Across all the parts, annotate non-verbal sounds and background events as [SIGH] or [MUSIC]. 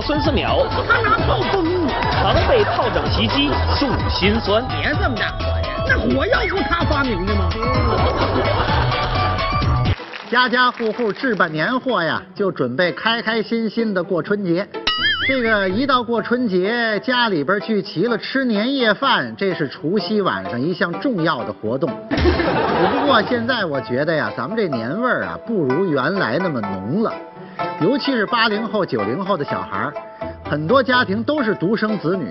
孙思邈，他拿炮崩我，常被炮仗袭击，诉心酸。别这么大火呀，那火药不是他发明的吗？[LAUGHS] 家家户户置办年货呀，就准备开开心心的过春节。这个一到过春节，家里边聚齐了吃年夜饭，这是除夕晚上一项重要的活动。[LAUGHS] 只不过现在我觉得呀，咱们这年味儿啊，不如原来那么浓了。尤其是八零后、九零后的小孩儿，很多家庭都是独生子女，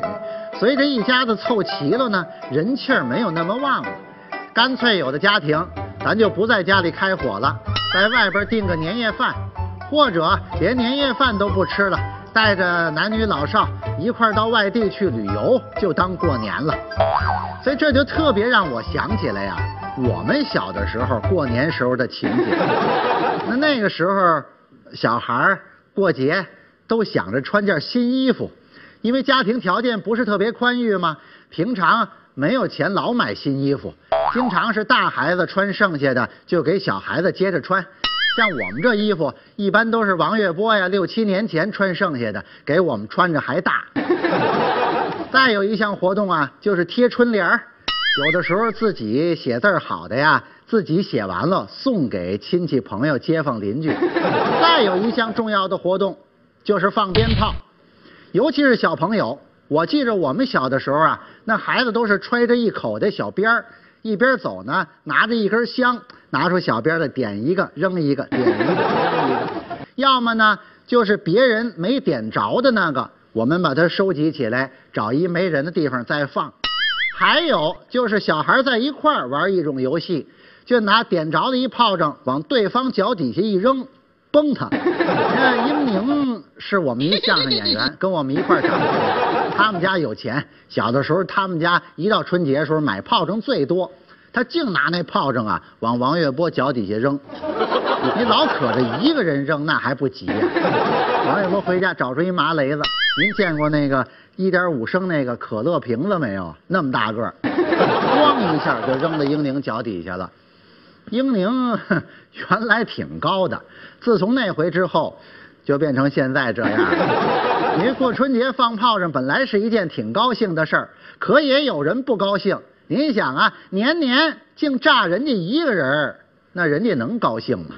所以这一家子凑齐了呢，人气儿没有那么旺了。干脆有的家庭，咱就不在家里开火了，在外边订个年夜饭，或者连年夜饭都不吃了，带着男女老少一块儿到外地去旅游，就当过年了。所以这就特别让我想起来呀，我们小的时候过年时候的情景。那那个时候，小孩儿过节都想着穿件新衣服，因为家庭条件不是特别宽裕嘛，平常没有钱老买新衣服，经常是大孩子穿剩下的就给小孩子接着穿。像我们这衣服，一般都是王月波呀六七年前穿剩下的，给我们穿着还大。[LAUGHS] 再有一项活动啊，就是贴春联儿。有的时候自己写字儿好的呀，自己写完了送给亲戚朋友、街坊邻居。[LAUGHS] 再有一项重要的活动，就是放鞭炮，尤其是小朋友。我记着我们小的时候啊，那孩子都是揣着一口的小鞭儿，一边走呢，拿着一根香，拿出小鞭儿来点一个扔一个，点一个扔一个。要么呢，就是别人没点着的那个，我们把它收集起来，找一没人的地方再放。还有就是小孩在一块儿玩一种游戏，就拿点着的一炮仗往对方脚底下一扔，崩他。[LAUGHS] 那英宁是我们一相声演员，跟我们一块儿长大的。他们家有钱，小的时候他们家一到春节的时候买炮仗最多，他净拿那炮仗啊往王月波脚底下扔。你老可着一个人扔，那还不急呀、王月波回家找出一麻雷子，您见过那个一点五升那个可乐瓶子没有？那么大个儿，咣一下就扔到英宁脚底下了。英宁哼原来挺高的，自从那回之后，就变成现在这样了。您过春节放炮仗本来是一件挺高兴的事儿，可也有人不高兴。您想啊，年年净炸人家一个人儿，那人家能高兴吗？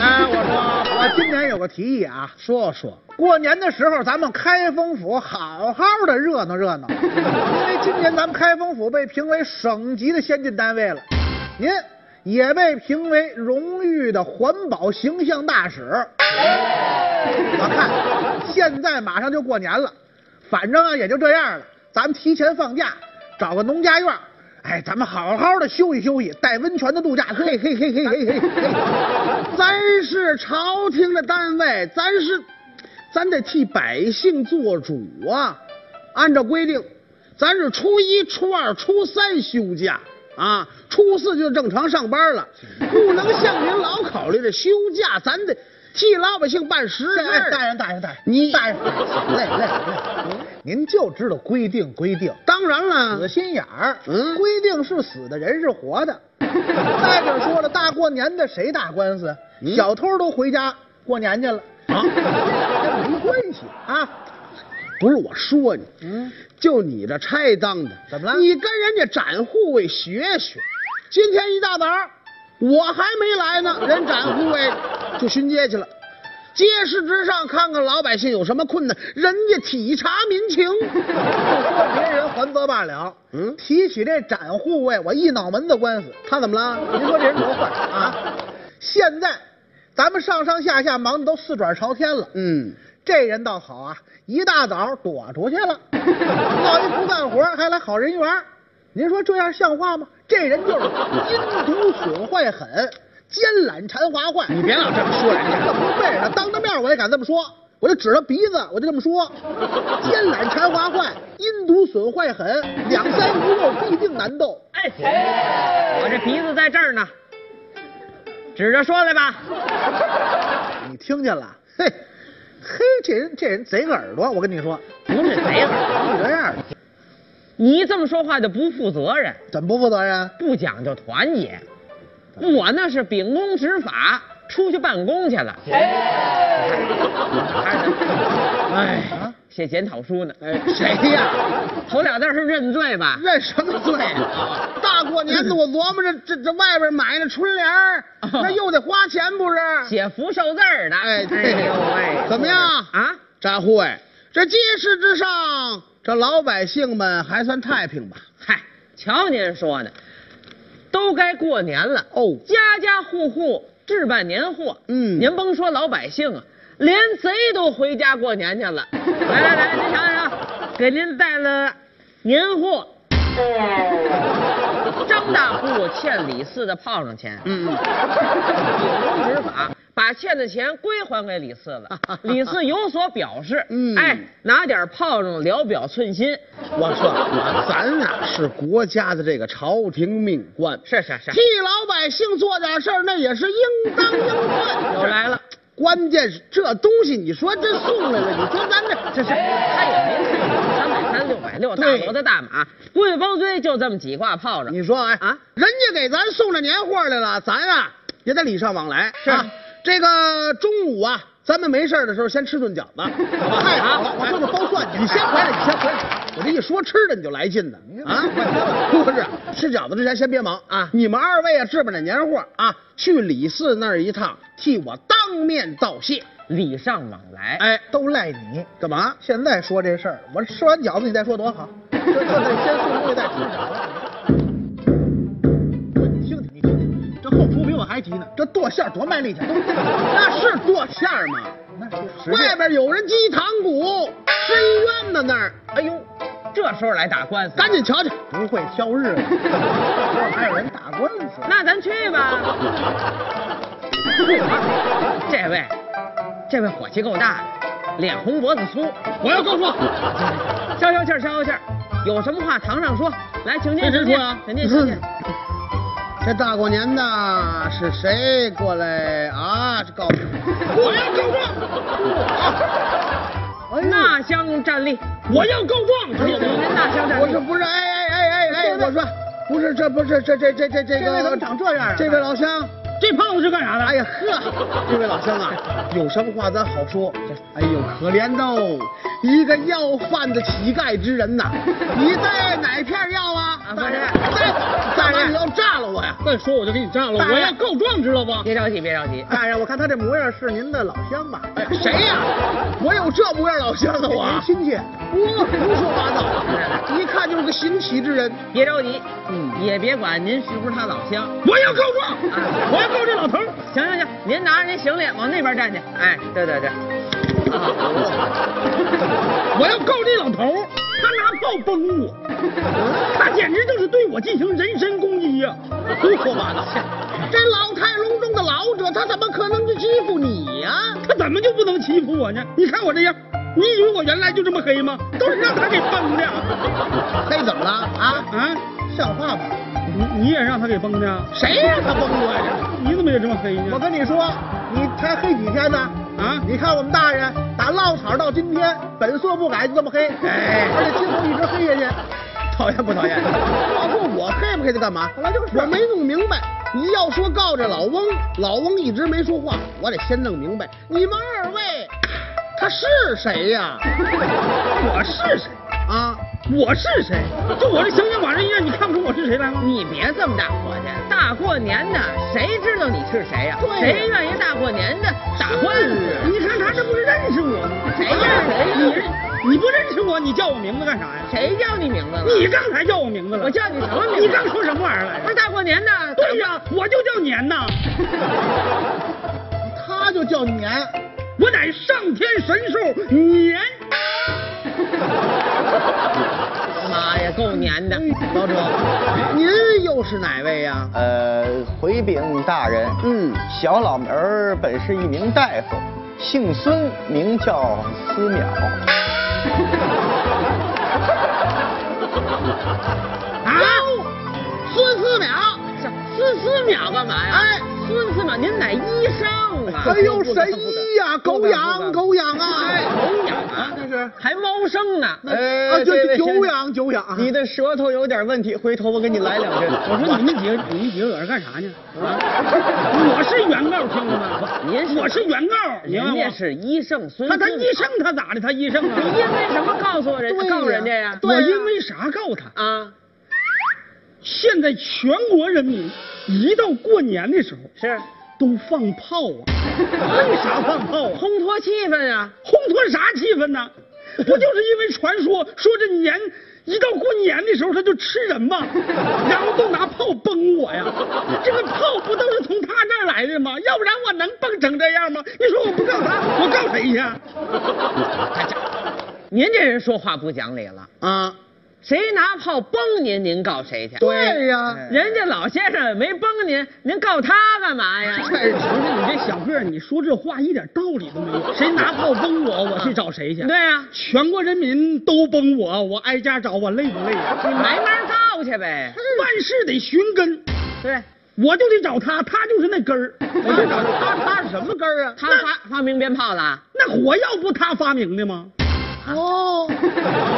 哎，[LAUGHS] 我说。我今年有个提议啊，说说。过年的时候咱们开封府好好的热闹热闹，因为今年咱们开封府被评为省级的先进单位了，您也被评为荣誉的环保形象大使。我看现在马上就过年了，反正啊也就这样了，咱们提前放假，找个农家院。哎，咱们好好的休息休息，带温泉的度假，嘿嘿嘿嘿嘿嘿嘿。咱是朝廷的单位，咱是，咱得替百姓做主啊。按照规定，咱是初一、初二、初三休假啊，初四就正常上班了，不能像您老考虑的休假，咱得替老百姓办实事。哎大人大人大人，你大人，累累累，您就知道规定规定，当然了，死心眼儿，嗯规定是死的，人是活的。[LAUGHS] 再者说了，大过年的谁打官司？嗯小偷都回家过年去了啊 [LAUGHS] 跟没关系啊。不是我说你，嗯，就你这差当的，怎么了你跟人家展护卫学学。今天一大早，我还没来呢，人展护卫就巡街去了。街市之上看看老百姓有什么困难，人家体察民情。不说别人还则罢了，嗯提起这展护卫，我一脑门子官司。他怎么了？您说这人多坏啊！现在咱们上上下下忙的都四转朝天了，嗯，这人倒好啊，一大早躲出去了，落一不干活还来好人缘儿。您说这样像话吗？这人就是 [LAUGHS] 阴毒损坏狠，奸懒馋滑坏。你别老这么说人家这不是背着他，当着面我也敢这么说，我就指着鼻子我就这么说：奸懒馋滑坏，阴毒损坏狠，两三无肉必定难斗。哎，我这鼻子在这儿呢，指着说来吧。[LAUGHS] 你听见了？嘿，嘿，这人这人贼个耳朵，我跟你说，不是贼耳就这样的。你这么说话就不负责任，怎么不负责任？不讲究团结。我那是秉公执法，出去办公去了。哎，写检讨书呢。哎，谁呀？头两字是认罪吧？认什么罪啊？[LAUGHS] 大过年的，我琢磨着这这外边买那春联儿，那又得花钱不是？写福寿字儿的。哎，对哎呦喂，怎么样啊？扎护卫，这街市之上，这老百姓们还算太平吧？嗨，瞧您说的，都该过年了哦家家户户置办年货。嗯您甭说老百姓啊，连贼都回家过年去了。[LAUGHS] 来来来，您瞧瞧，给您带了年货。张大户欠李四的炮仗钱，嗯执法，把欠的钱归还给李四了。[LAUGHS] 李四有所表示，嗯哎，拿点炮仗聊表寸心。我说咱呐是国家的这个朝廷命官，是是是替，老百姓做点事儿，那也是应当应分。[LAUGHS] 又来了。关键是这东西，你说这送来了，你说咱这这是他也没三百三六百六大对骡子大马，棍棒堆就这么几挂炮仗。你说哎啊，人家给咱送着年货来了，咱啊也得礼尚往来。是啊，这个中午啊，咱们没事儿的时候先吃顿饺子？太好了，我这么包蒜去。你先回来，你先回来。我这一说吃的你就来劲呢啊！不是吃饺子之前先别忙啊你们二位啊置办点年货啊，去李四那儿一趟，替我当面道谢。礼尚往来。哎，都赖你。干嘛？现在说这事儿，我吃完饺子你再说多好，这这得先送东西再吃饺子。你听听，你听听，这后厨比我还急呢，这剁馅儿多卖力气，那是剁馅儿吗？那是外边有人击堂鼓，市医院呢那儿，哎呦，这时候来打官司，赶紧瞧瞧。不会挑日子，这时候还有人打官司。那咱去吧。[LAUGHS] 这位，这位火气够大的，脸红脖子粗，我要告状。消消气儿，消消气儿，有什么话堂上说。来，请进，请进，请进，请进。这大过年的，是谁过来啊？这告状我要告状！我纳香站立，我要告状！您纳香站立。我说不是，哎哎哎哎哎，我说不是，这不是这这这这这个这位怎么长这样啊这位老乡，这胖子是干啥的？哎呀呵，这位老乡啊，有什么话咱好说。哎呦，可怜喽，一个要饭的乞丐之人呐！你带哪片药啊？啊不是带干嘛你要炸了我呀？再说我就给你炸了我要告状，知道不？别着急，别着急。大人，我看他这模样是您的老乡吧？哎，谁呀？我有这模样老乡啊您我？亲戚。我胡说八道，一看就是个行乞之人。别着急，嗯也别管您是不是他老乡。我要告状啊我要告这老头。行行行，您拿着您行李往那边站去。哎，对对对。啊，[LAUGHS] 我要告这老头，他拿炮崩我，他简直就是对我进行人身攻击呀、胡说八道！这老态龙钟的老者，他怎么可能去欺负你呀、他怎么就不能欺负我呢？你看我这样，你以为我原来就这么黑吗？都是让他给崩的。[LAUGHS] 黑怎么了啊啊？像话吗？你你也让他给崩的啊？谁让他崩我呀？你怎么也这么黑呢？我跟你说，你才黑几天呢？啊你看我们大人打落草到今天，本色不改，就这么黑，哎而且今后一直黑下去。[LAUGHS] 讨厌不讨厌？[LAUGHS] 我说我黑不黑他干嘛？本来就是我没弄明白。你要说告这老翁，老翁一直没说话，我得先弄明白。你们二位，他是谁呀？[LAUGHS] 我是谁？啊，我是谁？就我这形象往人一样，你看不出我是谁来吗？你别这么大火气，大过年的，谁知道你是谁呀、谁愿意大过年的打官司？你看他这不是认识我吗？谁呀谁你呀你不认识我，你叫我名字干啥呀？谁叫你名字了？你刚才叫我名字了。我叫你什么名字？你刚说什么玩意儿来着？不是大过年的？对呀，我就叫年呐，[LAUGHS] 他就叫年，我乃上天神兽年。[LAUGHS] 妈呀，够年的！老者，您又是哪位呀？呃，回禀大人，嗯小老门儿本是一名大夫，姓孙，名叫思邈。[LAUGHS] 啊，孙思邈，这思思邈干嘛呀？哎，您乃医生啊？哎呦，神医呀，狗养狗养啊！哎，狗养啊，[LAUGHS] 这是还猫生呢。哎，啊，就久养久养。你的舌头有点问题，回头我给你来两针。[LAUGHS] 我说你们几个，你们几个搁这干啥呢？啊，[LAUGHS] 我是原告，听着吗？您是我是原告，你人。家是医生孙子。他他医生他咋的？他医生啊？你因为什么告诉人告人家呀？我因为啥告他？啊，现在全国人民一到过年的时候是都放炮啊！为啥放炮啊？烘托气氛啊。烘托啥气氛呢？不就是因为传说说这年一到过年的时候他就吃人吗？[LAUGHS] 然后都拿炮崩我呀！这个炮不都是从他这儿来的吗？要不然我能崩成这样吗？你说我不告他，我告谁去？[LAUGHS] 您这人说话不讲理了，啊，谁拿炮崩您，您告谁去？对呀，人家老先生没崩您，您告他干嘛呀？不是你这小个儿，你说这话一点道理都没有。谁拿炮崩我，我去找谁去？对呀，全国人民都崩我，我挨家找，我累不累呀？你慢慢告去呗。万事得寻根，对，我就得找他，他就是那根儿。[LAUGHS] 我就找他，他是什么根儿啊？他发发明鞭炮了。那火药不他发明的吗？哦，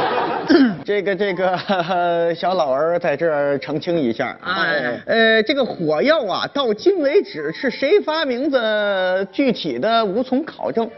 [COUGHS] 这个这个小老儿在这儿澄清一下啊，哎呃，这个火药啊，到今为止是谁发明的，具体的无从考证。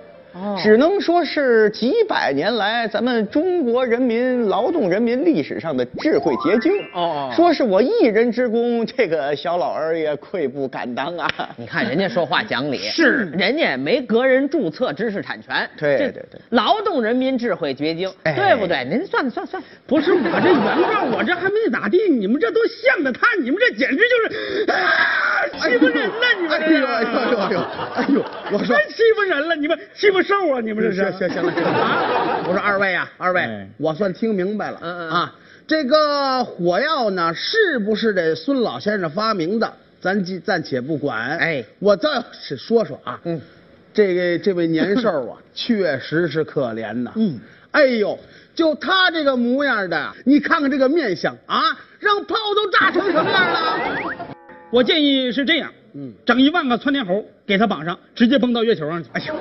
只能说是几百年来咱们中国人民劳动人民历史上的智慧结晶。哦说是我一人之功，这个小老儿也愧不敢当啊。你看人家说话讲理，[LAUGHS] 是。人家没个人注册知识产权，对对对劳动人民智慧结晶，哎。对不对？您算算算，不是我这原告，我这还没咋地，你们这都向着他，你们这简直就是，啊、[LAUGHS] 欺负人呢！你们这。哎呦哎呦哎呦哎呦我说。太 [LAUGHS] 欺负人了，你们欺负兽啊！你们这是行行行了行了啊！我说二位啊，二位哎，我算听明白了嗯嗯啊。这个火药呢，是不是这孙老先生发明的？咱既暂且不管。哎我倒是说说啊，嗯，这个这位年兽啊，[LAUGHS] 确实是可怜呐。嗯，哎呦，就他这个模样的，你看看这个面相啊，让炮都炸成什么样了？我建议是这样，嗯，整一万个窜天猴给他绑上，直接蹦到月球上去。哎呦，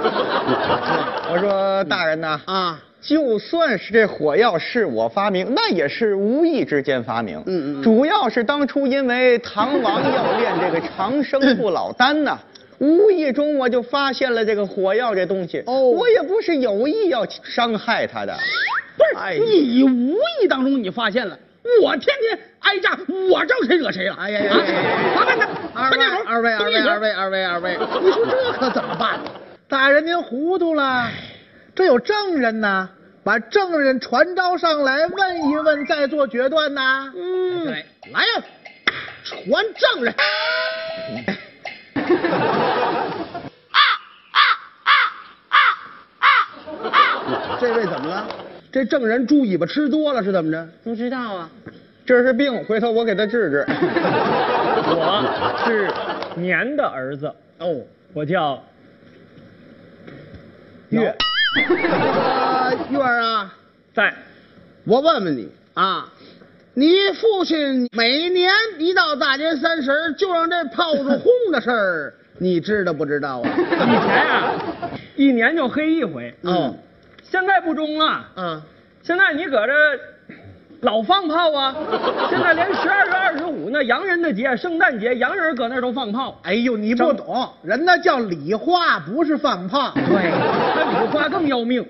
我说大人呐，啊，就算是这火药是我发明，那也是无意之间发明。嗯嗯嗯。主要是当初因为唐王要练这个长生不老丹呐、无意中我就发现了这个火药这东西。哦。我也不是有意要伤害他的。不是、哎你无意当中你发现了，我天天挨炸，我招谁惹谁了？哎呀呀麻烦他，二位二位二位二位二位二位，你说这可怎么办？大人您糊涂了，这有证人呢，把证人传召上来问一问，再做决断呐。嗯，来呀，传证人。[LAUGHS] 这位怎么了？这证人猪尾巴吃多了是怎么着？不知道啊。这是病，回头我给他治治。[LAUGHS] 我是年的儿子，哦，我叫月。这个月儿啊，[LAUGHS] 在我问问你啊，你父亲每年一到大年三十就让这炮竹轰的事儿，你知道不知道啊？以前啊，一年就黑一回，哦，现在不中了，嗯，现在你搁这老放炮啊，[LAUGHS] 现在连十二月二十五那洋人的节，圣诞节，洋人搁那儿都放炮，哎呦，你不懂，人那叫礼花，不是放炮。对，那礼花更要命。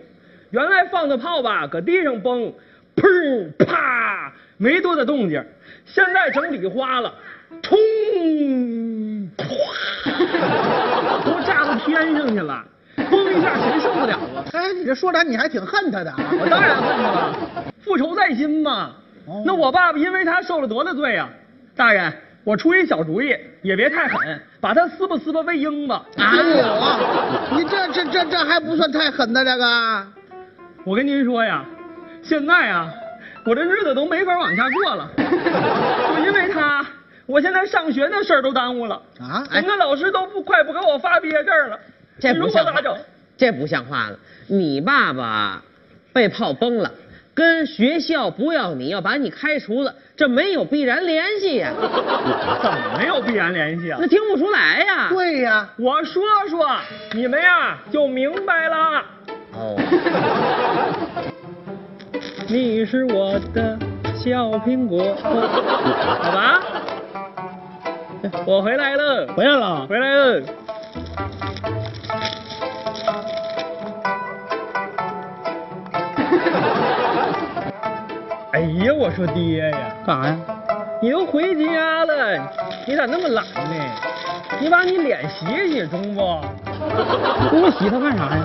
原来放的炮吧，搁地上崩，砰啪，没多大动静。现在整礼花了，冲，哗，都炸到天上去了，崩一下谁受得了啊？哎，你这说来你还挺恨他的啊？[LAUGHS] 我当然恨他了，复仇在心嘛。哦那我爸爸因为他受了多大罪啊？大人，我出一小主意，也别太狠，把他撕吧撕吧喂鹰吧。哎呦，你这这这这还不算太狠的这个？我跟您说呀，现在啊，我这日子都没法往下过了，就因为他，我现在上学那事儿都耽误了啊我们的老师都不快不给我发毕业证了，这不像话这不像话了。你爸爸被炮崩了，跟学校不要你，要把你开除了，这没有必然联系呀。怎么没有必然联系啊那？听不出来呀。对呀，我说说，你们呀就明白了。哦，你是我的小苹果，好吧？我回来了，回来了，回来了。哎呀，我说爹呀，干啥呀？你都回家了，你咋那么懒呢？你把你脸洗洗中不？[LAUGHS] 我洗它干啥呀？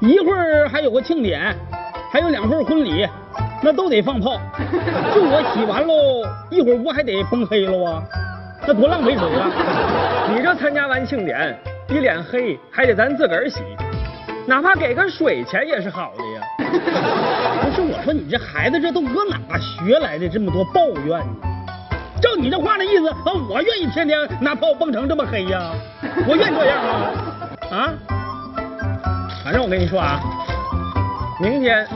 一会儿还有个庆典，还有两份婚礼，那都得放炮。[LAUGHS] 就我洗完喽，一会儿不还得崩黑了啊？那多浪费水啊！[LAUGHS] 你这参加完庆典，一脸黑，还得咱自个儿洗，哪怕给个水钱也是好的呀。不是我说你这孩子这都搁哪学来的这么多抱怨呢？照你这话的意思啊，我愿意天天拿炮崩成这么黑呀？我愿意这样啊？啊？反正我跟你说啊，明天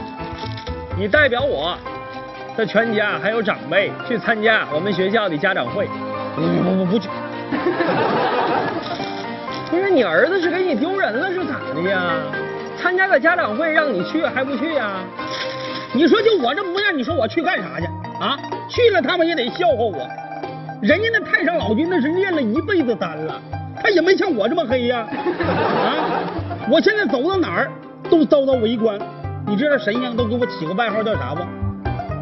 你代表我的全家还有长辈去参加我们学校的家长会。我我不去。你儿子是给你丢人了是咋的呀？参加个家长会让你去还不去呀？你说就我这模样，你说我去干啥去啊？去了他们也得笑话我。人家那太上老君那是练了一辈子丹了，他也没像我这么黑呀。啊！我现在走到哪儿都遭到围观。你知道神仙都给我起个外号叫啥不？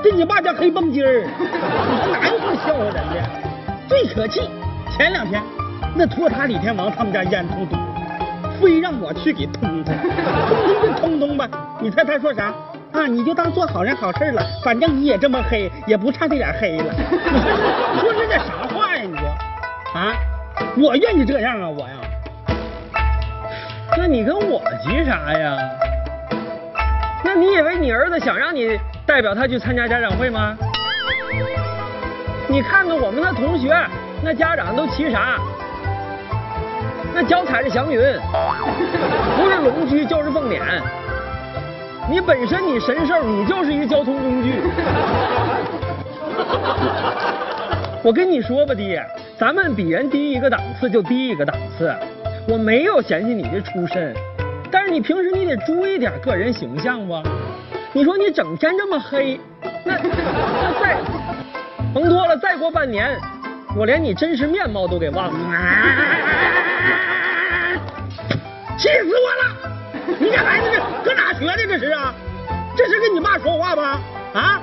这你爸叫黑蹦筋儿。你说哪有这么笑话人的？最可气，前两天那托塔李天王他们家烟囱堵，非让我去给通通，通通就通通吧。你猜他说啥？啊，你就当做好人好事了，反正你也这么黑，也不差这点黑了。你 [LAUGHS] 说这这啥话呀？你说啊？我愿意这样啊，我呀。那你跟我急啥呀？那你以为你儿子想让你代表他去参加家长会吗？你看看我们的同学，那家长都骑啥？那脚踩着祥云，不是龙驹就是凤辇。你本身你神兽，你就是一交通工具。我跟你说吧，爹，咱们比人低一个档次就低一个档次。我没有嫌弃你的出身，但是你平时你得注意点个人形象不？你说你整天这么黑，那那再甭多了，再过半年，我连你真实面貌都给忘了。[LAUGHS] 气死我了！你这孩子这搁哪学的？这是啊？这是跟你妈说话吧？啊？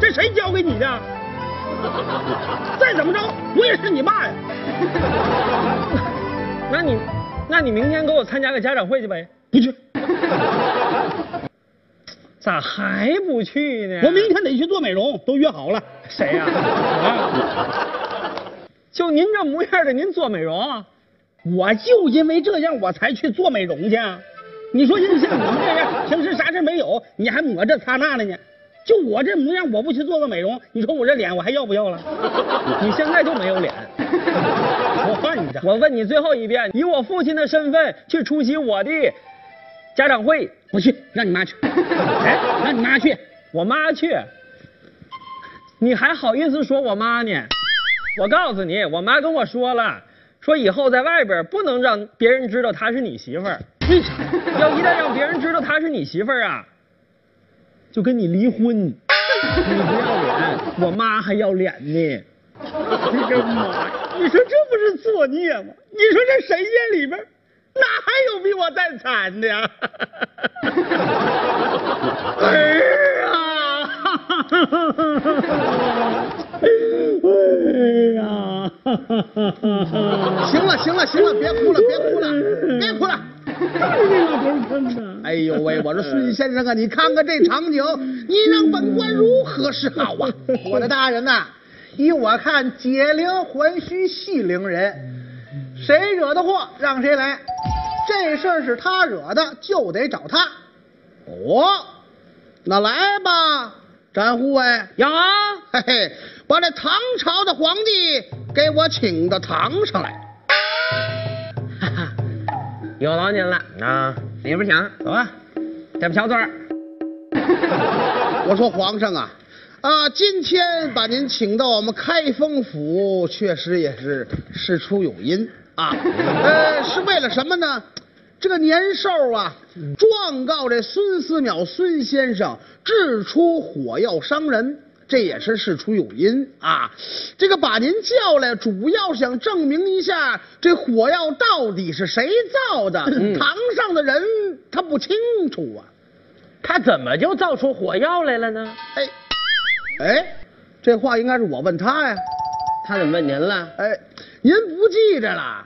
这谁教给你的？再怎么着，我也是你爸呀！[LAUGHS] 那你，那你明天给我参加个家长会去呗？不去，咋还不去呢？我明天得去做美容，都约好了。谁呀、啊？[LAUGHS] 就您这模样的，您做美容？我就因为这样，我才去做美容去。你说像像你们这样，平时啥事没有，你还抹这擦那的呢？就我这模样，我不去做个美容，你说我这脸我还要不要了？你现在就没有脸。我问你，我问你最后一遍，以我父亲的身份去出席我的家长会，不去，让你妈去。哎，让你妈去，我妈去。你还好意思说我妈呢？我告诉你，我妈跟我说了，说以后在外边不能让别人知道她是你媳妇儿。为啥？要一旦让别人知道她是你媳妇儿啊，就跟你离婚。你不要脸，我妈还要脸呢。你个妈！你说这不是作孽吗？你说这神仙里边哪还有比我再惨的呀？儿啊！[LAUGHS] [LAUGHS] 行了行了行了，别哭了别哭了别哭了！哎呦喂，我说孙先生啊，你看看这场景，你让本官如何是好啊？我的大人呐、依我看，解铃还须系铃人，谁惹的祸让谁来。这事儿是他惹的，就得找他。哦，那来吧，展护卫。有，嘿嘿，把这唐朝的皇帝给我请到堂上来。哈哈，有劳您了。啊，里边请，走吧，这不小嘴儿。我说皇上啊，啊，今天把您请到我们开封府，确实也是事出有因啊。呃，是为了什么呢？这个年兽啊，状告这孙思邈孙先生制出火药伤人，这也是事出有因啊。这个把您叫来，主要想证明一下这火药到底是谁造的。堂上的人他不清楚啊。他怎么就造出火药来了呢？哎，哎，这话应该是我问他呀。他怎么问您了？哎，您不记着了？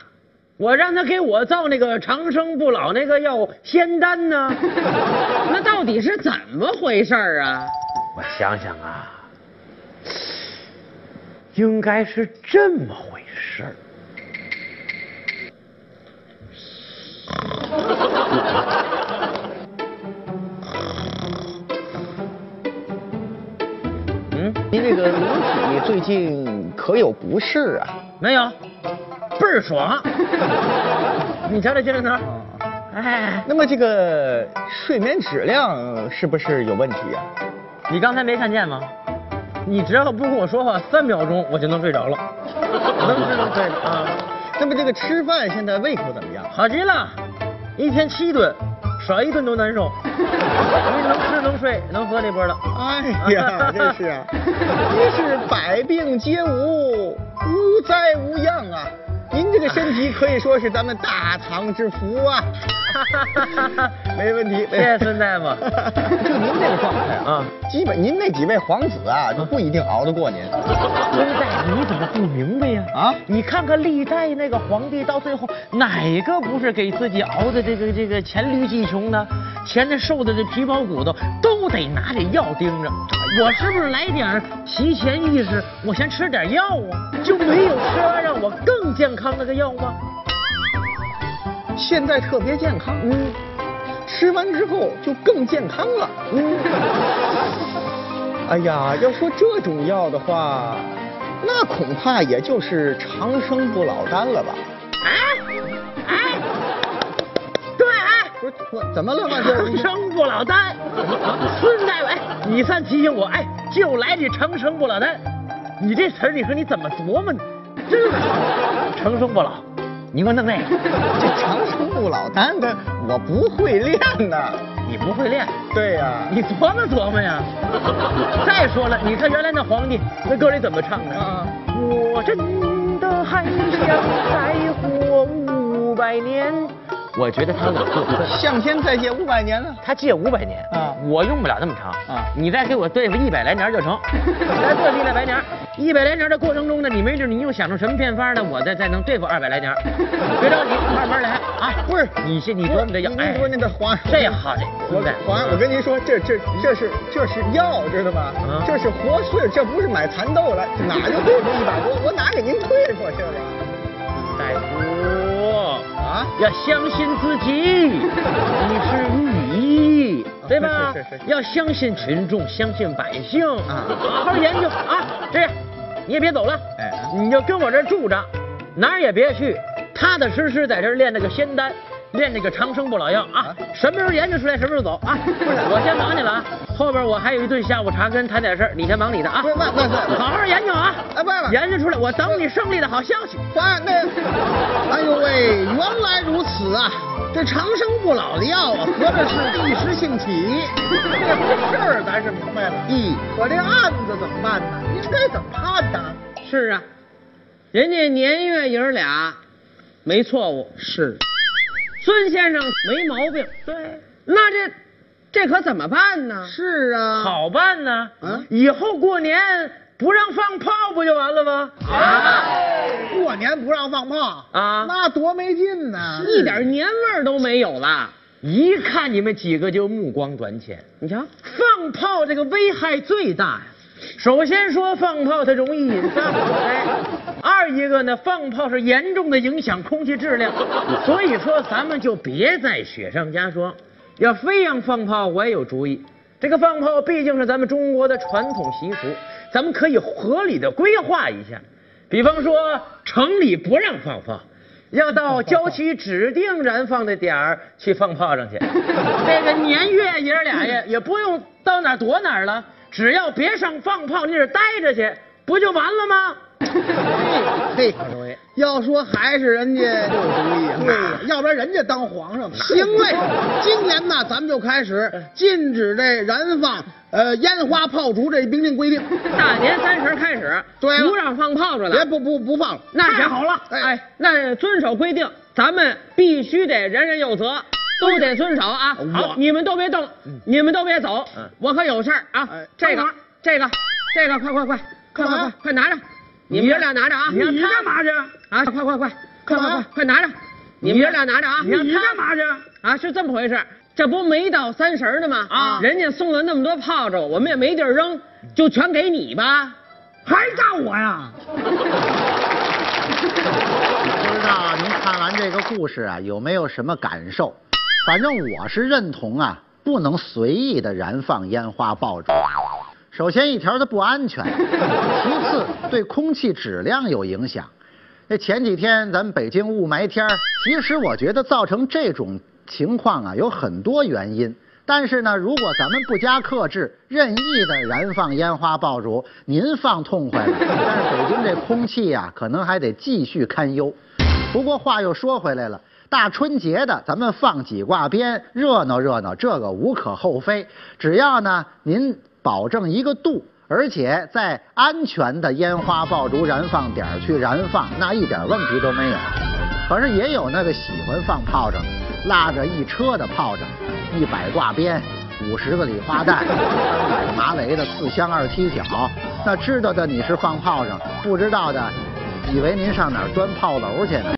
我让他给我造那个长生不老那个药仙丹呢，[LAUGHS] 那到底是怎么回事啊？我想想啊，应该是这么回事儿。嗯，您这个龙体最近可有不适啊？没有，倍儿爽。你瞧这精神头，哎，那么这个睡眠质量是不是有问题啊、你刚才没看见吗？你只要不跟我说话，三秒钟我就能睡着了，能吃能睡的啊，那么这个吃饭现在胃口怎么样？好极了，一天七顿，少一顿都难受。你能吃能睡能喝这波了。哎呀，真是啊，真是百病皆无，无灾无恙啊！您这个身体可以说是咱们大唐之福啊！[LAUGHS] 没问题，谢谢孙大夫。就您这个状态啊，啊基本您那几位皇子啊都不一定熬得过您。孙大夫，你怎么不明白呀？啊你看看历代那个皇帝，到最后哪个不是给自己熬的这个这个黔驴技穷呢？前那瘦的这皮包骨头都得拿这药盯着。我是不是来点儿提前意识？我先吃点药啊，就没有吃完让我更健康那个药吗？现在特别健康，嗯，吃完之后就更健康了，嗯。[LAUGHS] 哎呀，要说这种药的话，那恐怕也就是长生不老丹了吧？啊哎，对，哎。不是，我怎么了，万岁？长生不老丹，孙大夫，哎，你算提醒我，哎，就来这长生不老丹。你这词儿，你说你怎么琢磨呢？真好，长生不老，你给我弄那个。[LAUGHS] 这长生不老丹的我不会练呐。你不会练，对呀、你琢磨琢磨呀。再说了，你看原来那皇帝那歌里怎么唱的？啊我真的还想再活五百年。我觉得他老做不对。向天再借五百年了。他借五百年啊我用不了那么长啊你再给我对付一百来年就成，[LAUGHS] 再对付一百来年，一百来年的过程中呢，你没准你又想出什么变法呢？我再再能对付二百来年，[LAUGHS] 别着急，慢慢来啊！不是你先你琢磨着药，哎您说那个皇这好这我皇上，我跟您说，这这这是这是药，知道吗？啊这是活碎，这不是买蚕豆来，哪就对付一百多？我哪给您对付去了？大夫啊要相信自己，[LAUGHS] 你是御医，对吧？是是是是要相信群众，相信百姓啊好好研究啊！这样，你也别走了，哎你就跟我这儿住着，哪儿也别去，踏踏实实在这儿练那个仙丹。练这个长生不老药啊，什么时候研究出来什么时候走啊！我先忙去了啊，后边我还有一顿下午茶跟谈点事儿，你先忙你的啊。不是万万岁好好研究啊！哎不是研究出来，我等你胜利的好消息。皇上，那哎呦喂，原来如此啊！这长生不老的药啊，[LAUGHS] 合着是一时兴起。这回事儿咱是明白了。咦，可这案子怎么办呢？应该怎么判呢？是啊，人家年月爷儿俩没错误，是孙先生没毛病。对，那这这可怎么办呢？是啊，好办呢，嗯以后过年不让放炮不就完了吗？啊，过年不让放炮啊那多没劲呢！一点年味儿都没有了。一看你们几个就目光短浅。你瞧，放炮这个危害最大呀。首先说放炮它容易引发火灾，二一个呢，放炮是严重的影响空气质量，[LAUGHS] 所以说咱们就别再雪上加霜。要非让放炮，我也有主意。这个放炮毕竟是咱们中国的传统习俗，咱们可以合理的规划一下。比方说，城里不让放炮，要到郊区指定燃放的点儿去放炮仗去。[LAUGHS] 这个年月爷儿俩呀，也不用到哪儿躲哪儿了，只要别上放炮那儿待着去，不就完了吗？[LAUGHS] 嘿，要说还是人家有主意啊，对呀，要不然人家当皇上呢。[LAUGHS] 行嘞，今年呢，咱们就开始禁止这燃放呃烟花炮竹这明令规定。大年三十开始，对了不让放炮仗了。别不不不放了，那太好了，哎哎，那遵守规定，咱们必须得人人有责，都得遵守啊。好，你们都别动，你们都别走，我可有事儿啊。哎。这个，这个，这个，快快快，快快快，快拿着，你们爷俩拿着啊。你干嘛去？啊，快快快，快快快，快拿着，你们爷俩拿着啊。你干嘛去？啊，是这么回事，这不没到三十儿呢吗？啊，人家送了那么多炮仗，我们也没地儿扔，就全给你吧。还炸我呀？不知道您看完这个故事啊，有没有什么感受？反正我是认同啊，不能随意的燃放烟花爆竹。首先一条它不安全，[LAUGHS] 其次对空气质量有影响。那前几天咱们北京雾霾天儿其实我觉得造成这种情况啊有很多原因。但是呢，如果咱们不加克制，任意的燃放烟花爆竹，您放痛快了，但是北京这空气呀、可能还得继续堪忧。不过话又说回来了，大春节的咱们放几挂鞭，热闹热闹，这个无可厚非。只要呢您保证一个度，而且在安全的烟花爆竹燃放点去燃放，那一点问题都没有。可是也有那个喜欢放炮仗，拉着一车的炮仗，一百挂鞭。五十个礼花弹，三百个麻雷的四箱二踢脚，那知道的你是放炮仗，不知道的以为您上哪儿钻炮楼去呢。